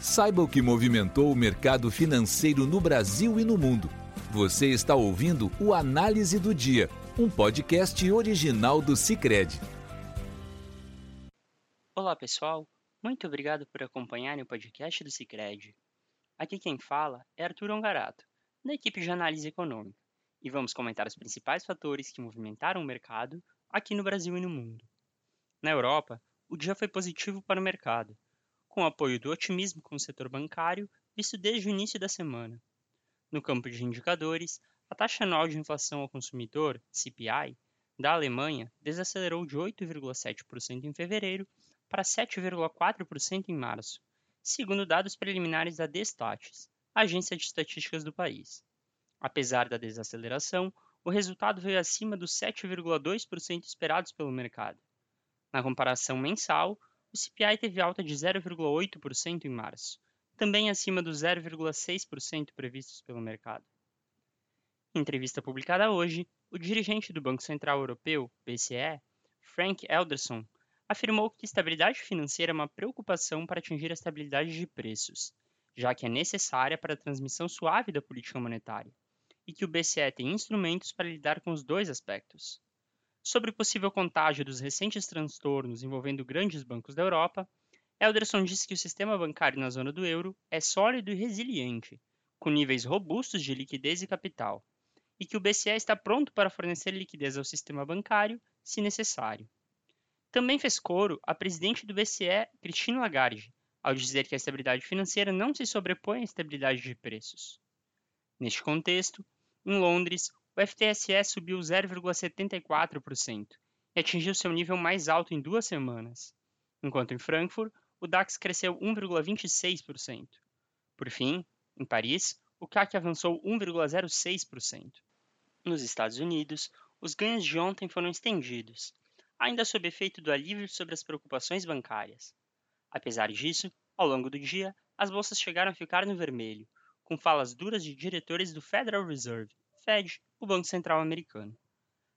Saiba o que movimentou o mercado financeiro no Brasil e no mundo. Você está ouvindo o Análise do Dia, um podcast original do Cicred. Olá, pessoal. Muito obrigado por acompanharem o podcast do Cicred. Aqui quem fala é Arthur Ongarato, da equipe de análise econômica, e vamos comentar os principais fatores que movimentaram o mercado aqui no Brasil e no mundo. Na Europa, o dia foi positivo para o mercado, com o apoio do otimismo com o setor bancário visto desde o início da semana. No campo de indicadores, a taxa anual de inflação ao consumidor, CPI, da Alemanha desacelerou de 8,7% em fevereiro para 7,4% em março, segundo dados preliminares da Destatis, agência de estatísticas do país. Apesar da desaceleração, o resultado veio acima dos 7,2% esperados pelo mercado. Na comparação mensal, o CPI teve alta de 0,8% em março, também acima dos 0,6% previstos pelo mercado. Em entrevista publicada hoje, o dirigente do Banco Central Europeu, BCE, Frank Elderson, afirmou que estabilidade financeira é uma preocupação para atingir a estabilidade de preços, já que é necessária para a transmissão suave da política monetária, e que o BCE tem instrumentos para lidar com os dois aspectos. Sobre o possível contágio dos recentes transtornos envolvendo grandes bancos da Europa, Elderson disse que o sistema bancário na zona do euro é sólido e resiliente, com níveis robustos de liquidez e capital, e que o BCE está pronto para fornecer liquidez ao sistema bancário, se necessário. Também fez coro a presidente do BCE, Christine Lagarde, ao dizer que a estabilidade financeira não se sobrepõe à estabilidade de preços. Neste contexto, em Londres, o FTSE subiu 0,74% e atingiu seu nível mais alto em duas semanas, enquanto em Frankfurt o DAX cresceu 1,26%. Por fim, em Paris, o CAC avançou 1,06%. Nos Estados Unidos, os ganhos de ontem foram estendidos, ainda sob efeito do alívio sobre as preocupações bancárias. Apesar disso, ao longo do dia, as bolsas chegaram a ficar no vermelho, com falas duras de diretores do Federal Reserve, Fed, o Banco Central americano.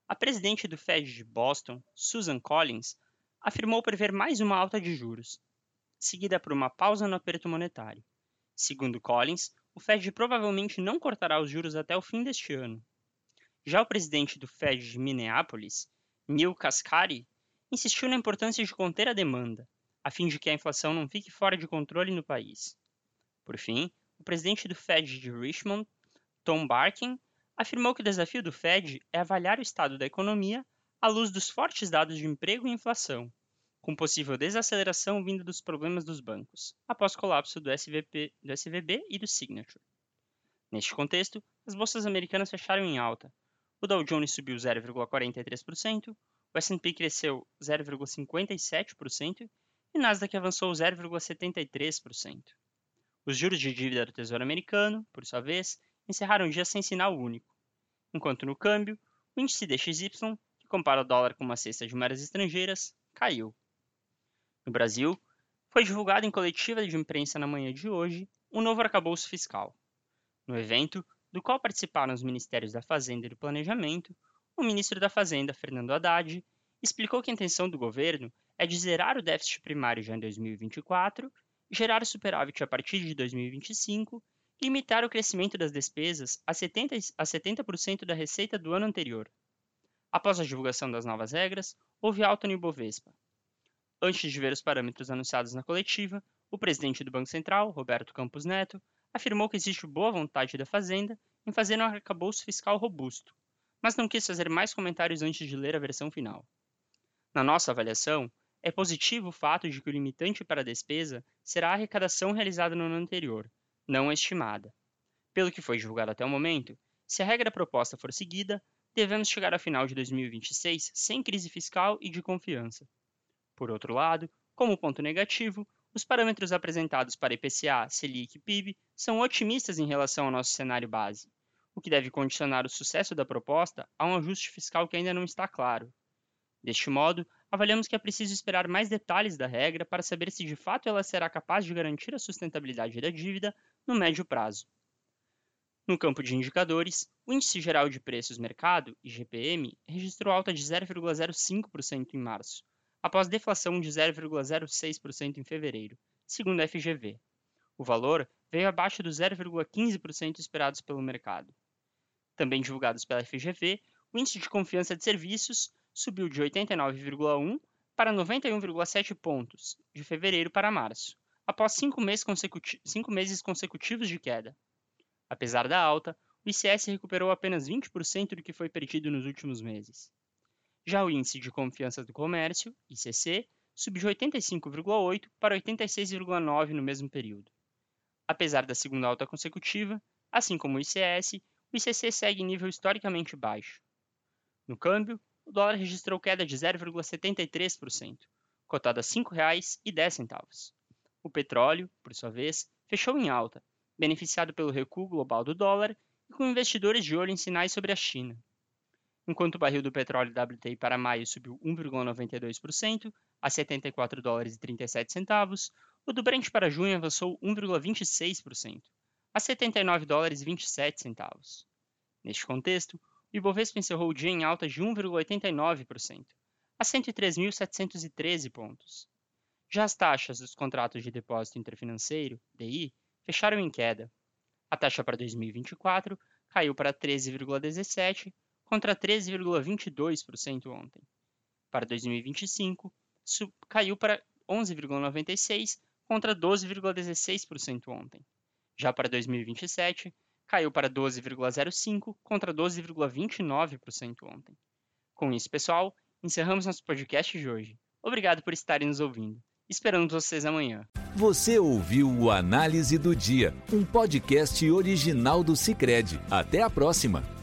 A presidente do Fed de Boston, Susan Collins, afirmou prever mais uma alta de juros, seguida por uma pausa no aperto monetário. Segundo Collins, o Fed provavelmente não cortará os juros até o fim deste ano. Já o presidente do Fed de Minneapolis, Neil Kaskari, insistiu na importância de conter a demanda, a fim de que a inflação não fique fora de controle no país. Por fim, o presidente do Fed de Richmond, Tom Barkin, afirmou que o desafio do Fed é avaliar o estado da economia à luz dos fortes dados de emprego e inflação, com possível desaceleração vindo dos problemas dos bancos, após colapso do, SVP, do SVB e do Signature. Neste contexto, as bolsas americanas fecharam em alta. O Dow Jones subiu 0,43%, o S&P cresceu 0,57% e Nasdaq avançou 0,73%. Os juros de dívida do Tesouro Americano, por sua vez, encerraram o dia sem sinal único, enquanto no câmbio, o índice DXY, que compara o dólar com uma cesta de moedas estrangeiras, caiu. No Brasil, foi divulgado em coletiva de imprensa na manhã de hoje um novo arcabouço fiscal. No evento, do qual participaram os Ministérios da Fazenda e do Planejamento, o ministro da Fazenda, Fernando Haddad, explicou que a intenção do governo é de zerar o déficit primário já em 2024, gerar superávit a partir de 2025 limitar o crescimento das despesas a 70%, a 70 da receita do ano anterior. Após a divulgação das novas regras, houve alta no Ibovespa. Antes de ver os parâmetros anunciados na coletiva, o presidente do Banco Central, Roberto Campos Neto, afirmou que existe boa vontade da Fazenda em fazer um arcabouço fiscal robusto, mas não quis fazer mais comentários antes de ler a versão final. Na nossa avaliação, é positivo o fato de que o limitante para a despesa será a arrecadação realizada no ano anterior, não estimada. Pelo que foi divulgado até o momento, se a regra proposta for seguida, devemos chegar ao final de 2026 sem crise fiscal e de confiança. Por outro lado, como ponto negativo, os parâmetros apresentados para IPCA, Selic e PIB são otimistas em relação ao nosso cenário base, o que deve condicionar o sucesso da proposta a um ajuste fiscal que ainda não está claro. Deste modo, avaliamos que é preciso esperar mais detalhes da regra para saber se de fato ela será capaz de garantir a sustentabilidade da dívida no médio prazo. No campo de indicadores, o Índice Geral de Preços Mercado, IGPM, registrou alta de 0,05% em março, após deflação de 0,06% em fevereiro, segundo a FGV. O valor veio abaixo dos 0,15% esperados pelo mercado. Também divulgados pela FGV, o índice de confiança de serviços subiu de 89,1 para 91,7 pontos de fevereiro para março, após cinco meses, consecuti cinco meses consecutivos de queda. Apesar da alta, o ICS recuperou apenas 20% do que foi perdido nos últimos meses. Já o índice de confiança do comércio, ICC, subiu de 85,8 para 86,9 no mesmo período. Apesar da segunda alta consecutiva, assim como o ICS, o ICC segue em nível historicamente baixo. No câmbio, o dólar registrou queda de 0,73%, cotado a R$ 5,10. O petróleo, por sua vez, fechou em alta, beneficiado pelo recuo global do dólar e com investidores de olho em sinais sobre a China. Enquanto o barril do petróleo WTI para maio subiu 1,92% a 74 dólares e 37 centavos, o do Brent para junho avançou 1,26% a 79 dólares e 27 centavos. Neste contexto, o Ibovespa encerrou o dia em alta de 1,89% a 103.713 pontos. Já as taxas dos contratos de depósito interfinanceiro, DI, fecharam em queda. A taxa para 2024 caiu para 13,17 contra 13,22% ontem. Para 2025, caiu para 11,96 contra 12,16% ontem. Já para 2027, caiu para 12,05 contra 12,29% ontem. Com isso, pessoal, encerramos nosso podcast de hoje. Obrigado por estarem nos ouvindo. Esperamos vocês amanhã. Você ouviu o Análise do Dia, um podcast original do Cicred. Até a próxima!